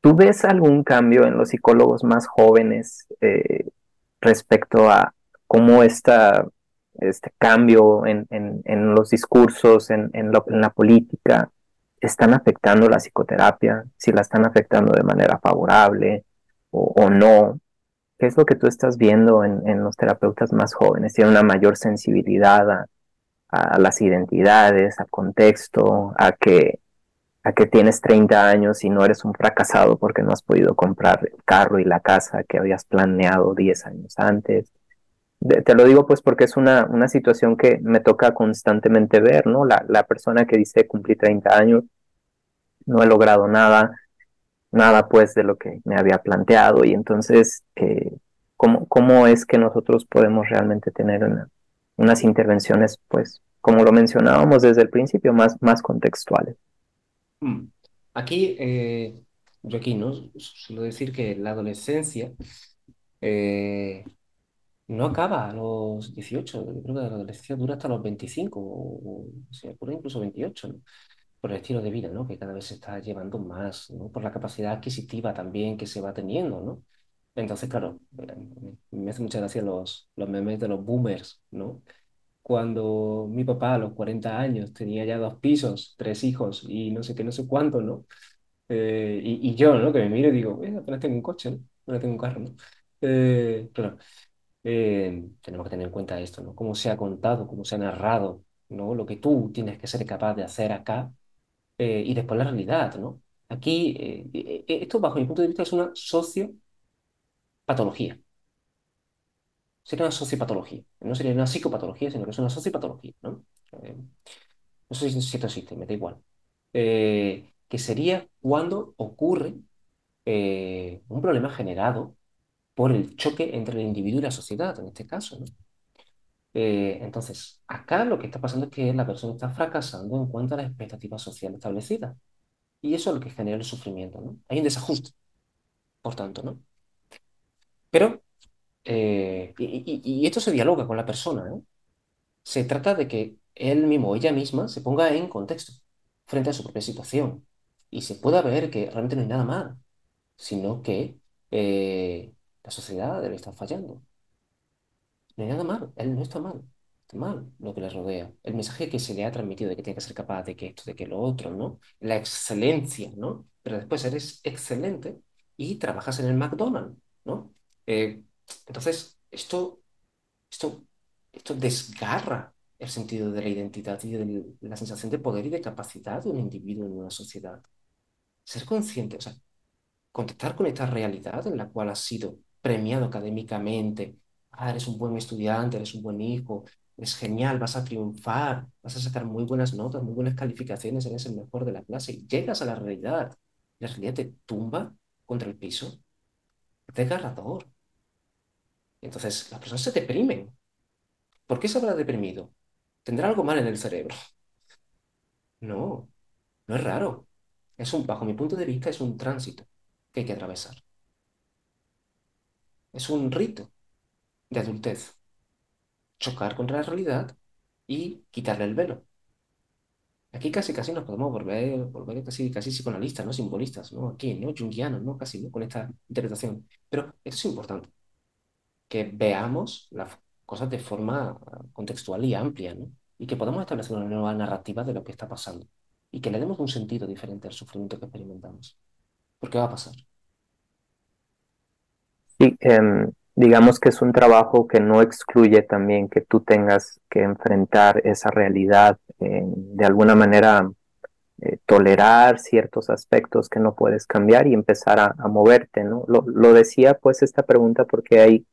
¿Tú ves algún cambio en los psicólogos más jóvenes eh, respecto a cómo esta, este cambio en, los discursos, en, la política, están afectando la psicoterapia? Si la están afectando de manera favorable o no. ¿Qué es lo que tú estás viendo en, los terapeutas más jóvenes? ¿Tienen una mayor sensibilidad a, las identidades, al contexto, a que, a que tienes 30 años y no eres un fracasado porque no has podido comprar el carro y la casa que habías planeado 10 años antes? Te lo digo pues porque es una, una situación que me toca constantemente ver, ¿no? La, la persona que dice cumplí 30 años, no he logrado nada, nada pues de lo que me había planteado y entonces eh, ¿cómo, ¿cómo, es que nosotros podemos realmente tener unas intervenciones pues como lo mencionábamos desde el principio más, más contextuales. Mm. Aquí, eh, yo aquí no suelo decir que la adolescencia eh, no acaba a los 18, yo creo que la adolescencia dura hasta los 25 o, sea, por incluso 28, ¿no? por el estilo de vida, ¿no? Que cada vez se está llevando más, ¿no? Por la capacidad adquisitiva también que se va teniendo, ¿no? Entonces, claro, me hace mucha gracia los, los memes de los boomers, ¿no? Cuando mi papá a los 40 años tenía ya dos pisos, tres hijos y no sé qué, no sé cuánto, ¿no? Eh, y, yo, ¿no? Que me miro y digo, eh, apenas tengo un coche, ¿no? Apenas tengo un carro, ¿no? Eh, claro, eh, tenemos que tener en cuenta esto, ¿no? Cómo se ha contado, cómo se ha narrado, ¿no? Lo que tú tienes que ser capaz de hacer acá eh, y después la realidad, ¿no? Aquí, eh, eh, esto bajo mi punto de vista es una sociopatología. Sería una sociopatología. No sería una psicopatología, sino que es una sociopatología, ¿no? no sé si esto existe, me da igual. eh, que sería cuando ocurre eh, un problema generado por el choque entre el individuo y la sociedad, en este caso, ¿no? Eh, entonces, acá lo que está pasando es que la persona está fracasando en cuanto a las expectativas sociales establecidas. Y eso es lo que genera el sufrimiento, ¿no? Hay un desajuste, por tanto, ¿no? Pero, eh, y, y- y esto se dialoga con la persona, ¿no? Se trata de que él mismo o ella misma se ponga en contexto frente a su propia situación y se pueda ver que realmente no hay nada mal, sino que eh, la sociedad debe estar fallando. No hay nada mal, él no está mal, está mal lo que le rodea. El mensaje que se le ha transmitido de que tiene que ser capaz de que esto, de que lo otro, ¿no? La excelencia, ¿no? Pero después eres excelente y trabajas en el McDonald's, ¿no? Eh, entonces, esto, esto, esto desgarra el sentido de la identidad y de la sensación de poder y de capacidad de un individuo en una sociedad. Ser consciente, o sea, contactar con esta realidad en la cual has sido premiado académicamente. Ah, eres un buen estudiante, eres un buen hijo, es genial, vas a triunfar, vas a sacar muy buenas notas, muy buenas calificaciones, eres el mejor de la clase. Y llegas a la realidad. La realidad te tumba contra el piso. Es desgarrador. Entonces, las personas se deprimen. ¿Por qué se habrá deprimido? ¿Tendrá algo mal en el cerebro? No, no es raro. Es un, bajo mi punto de vista, es un tránsito que hay que atravesar. Es un rito de adultez. Chocar contra la realidad y quitarle el velo. Aquí casi casi nos podemos volver, volver casi, casi psicoanalistas, ¿no? Simbolistas, ¿no? Aquí, ¿no? Jungianos, ¿no? Casi, ¿no? Con esta interpretación. Pero esto es importante, que veamos las cosas de forma contextual y amplia, ¿no? Y que podamos establecer una nueva narrativa de lo que está pasando. Y que le demos un sentido diferente al sufrimiento que experimentamos. ¿Por qué va a pasar? Sí, em, digamos que es un trabajo que no excluye también que tú tengas que enfrentar esa realidad, em, de alguna manera eh, tolerar ciertos aspectos que no puedes cambiar y empezar a, moverte, ¿no? Lo, lo decía pues esta pregunta porque hay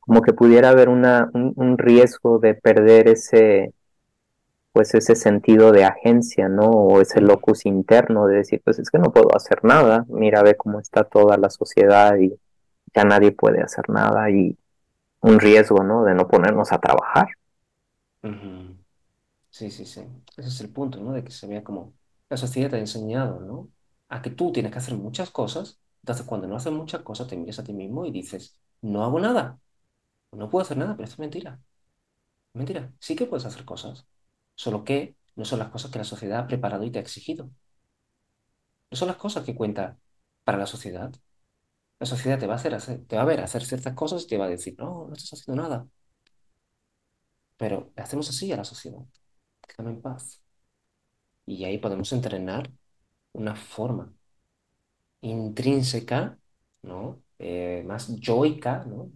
como que pudiera haber una, un, riesgo de perder ese, pues ese sentido de agencia, ¿no? O ese locus interno de decir, pues es que no puedo hacer nada, mira, ve cómo está toda la sociedad y ya nadie puede hacer nada y un riesgo, ¿no? De no ponernos a trabajar. Sí, sí, sí. Ese es el punto, ¿no? De que se vea como la sociedad te ha enseñado, ¿no? A que tú tienes que hacer muchas cosas. Entonces, cuando no haces muchas cosas, te miras a ti mismo y dices, no hago nada, no puedo hacer nada, pero esto es mentira. Mentira. Sí que puedes hacer cosas, solo que no son las cosas que la sociedad ha preparado y te ha exigido. No son las cosas que cuentan para la sociedad. La sociedad te va a hacer, te va a ver hacer ciertas cosas y te va a decir, no, no estás haciendo nada. Pero le hacemos así a la sociedad. Déjame en paz. Y ahí podemos entrenar una forma intrínseca, ¿no? Eh, más yoica, ¿no?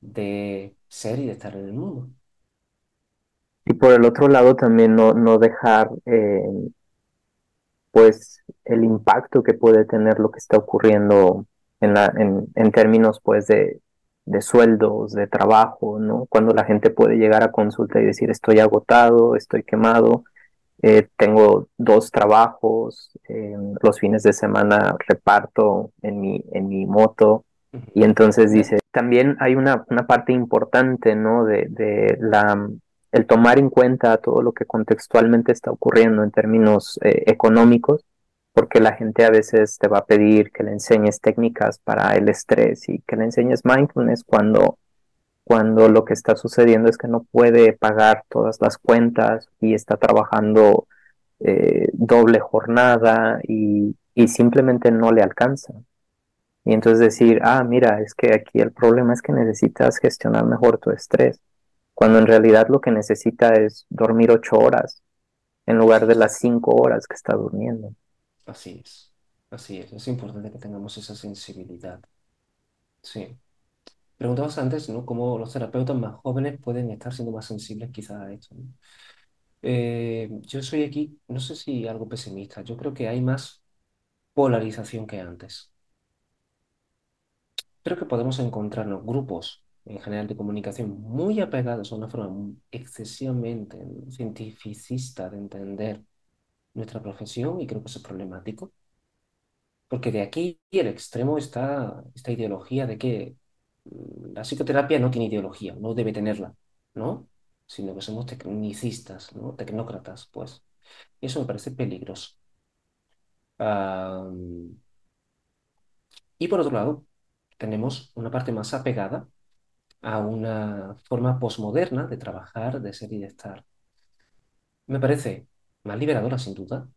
De ser y de estar en el mundo. Y por el otro lado también no, no dejar eh, pues el impacto que puede tener lo que está ocurriendo en, la, en, en términos pues de, de sueldos, de trabajo, ¿no? Cuando la gente puede llegar a consulta y decir estoy agotado, estoy quemado, eh, tengo dos trabajos, eh, los fines de semana reparto en mi, en mi moto y entonces dice, también hay una, una parte importante, ¿no? De, de la, el tomar en cuenta todo lo que contextualmente está ocurriendo en términos eh, económicos, porque la gente a veces te va a pedir que le enseñes técnicas para el estrés y que le enseñes mindfulness cuando cuando lo que está sucediendo es que no puede pagar todas las cuentas y está trabajando eh, doble jornada y, y, simplemente no le alcanza. Y entonces decir, ah, mira, es que aquí el problema es que necesitas gestionar mejor tu estrés, cuando en realidad lo que necesita es dormir ocho horas en lugar de las cinco horas que está durmiendo. Así es. Así es. Es importante que tengamos esa sensibilidad. Sí. Preguntabas antes, ¿no? Cómo los terapeutas más jóvenes pueden estar siendo más sensibles quizás a esto. Eh, yo soy aquí, no sé si algo pesimista. Yo creo que hay más polarización que antes. Creo que podemos encontrarnos grupos en general de comunicación muy apegados a una forma excesivamente cientificista de entender nuestra profesión y creo que eso es problemático, porque de aquí el extremo está esta ideología de que mm, la psicoterapia no tiene ideología, no debe tenerla, ¿no? Sino que somos tecnicistas, ¿no? Tecnócratas, pues. Eso me parece peligroso. Ah, y por otro lado, tenemos una parte más apegada a una forma posmoderna de trabajar, de ser y de estar. Me parece más liberadora, sin duda,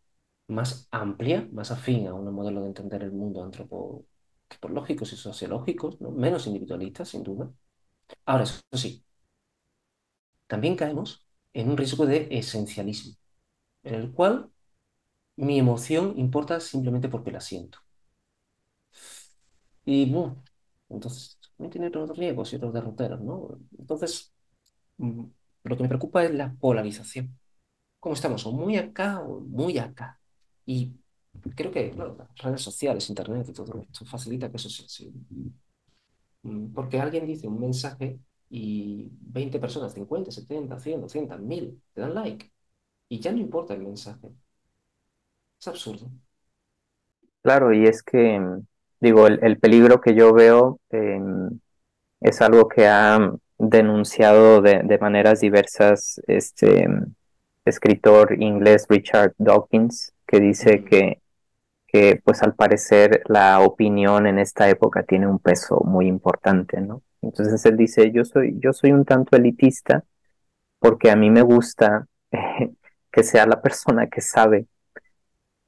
más amplia, más afín a un modelo de entender el mundo antropológicos y sociológicos, ¿no? menos individualistas, sin duda. Ahora, eso sí, también caemos en un riesgo de esencialismo, en el cual mi emoción importa simplemente porque la siento. Y bueno, entonces también tiene otros riesgos y otros derroteros, ¿no? Entonces, mm, lo que me preocupa es la polarización. ¿Cómo estamos? O muy acá o muy acá. Y creo que las redes sociales, internet y todo esto facilita que eso sea así. Mm, porque alguien dice un mensaje y 20 personas, 50, 70, 100, 200, 1000, te dan like. Y ya no importa el mensaje. Es absurdo. Claro, y es que, mm, digo, el, el peligro que yo veo em, es algo que ha denunciado de, de maneras diversas este escritor inglés Richard Dawkins, que dice que, que, pues al parecer la opinión en esta época tiene un peso muy importante, ¿no? Entonces él dice, yo soy, yo soy un tanto elitista porque a mí me gusta que sea la persona que sabe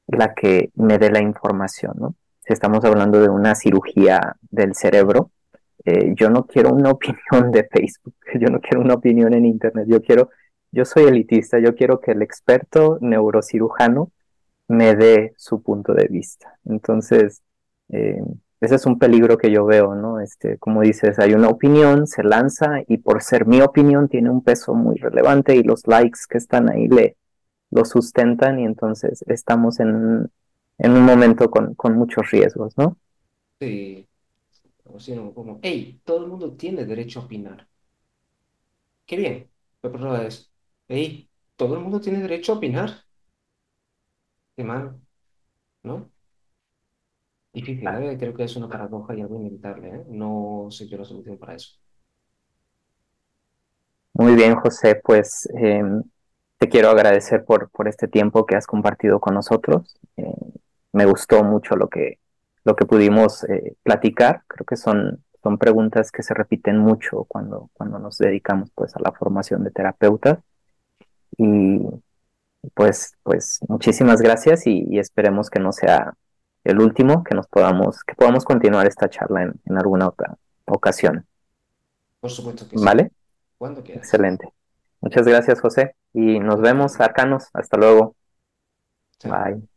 la que me dé la información, ¿no? Si estamos hablando de una cirugía del cerebro, eh, yo no quiero una opinión de Facebook, yo no quiero una opinión en Internet, yo quiero, yo soy elitista, yo quiero que el experto neurocirujano me dé su punto de vista. Entonces, eh, ese es un peligro que yo veo, ¿no? Este, como dices, hay una opinión, se lanza y por ser mi opinión tiene un peso muy relevante y los likes que están ahí le lo sustentan y entonces estamos en, en un momento con, con muchos riesgos, ¿no? sí, o sea, no, como, hey, todo el mundo tiene derecho a opinar. Qué bien. Pero es, hey, todo el mundo tiene derecho a opinar. Qué mal, ¿no? Difícil, ¿eh? Creo que es una paradoja y algo inevitable, ¿eh? No sé yo la solución para eso. Muy bien, José, pues eh, te quiero agradecer por, por este tiempo que has compartido con nosotros. Eh, me gustó mucho lo que, lo que pudimos eh, platicar. Creo que son, son preguntas que se repiten mucho cuando, cuando nos dedicamos pues, a la formación de terapeutas. Y pues, pues muchísimas gracias y, y esperemos que no sea el último, que nos podamos, que podamos continuar esta charla en, en alguna otra ocasión. Por supuesto que sí. ¿Vale? Cuando quieras. Excelente. Muchas gracias, José. Y nos vemos, arcanos. Hasta luego. Bye.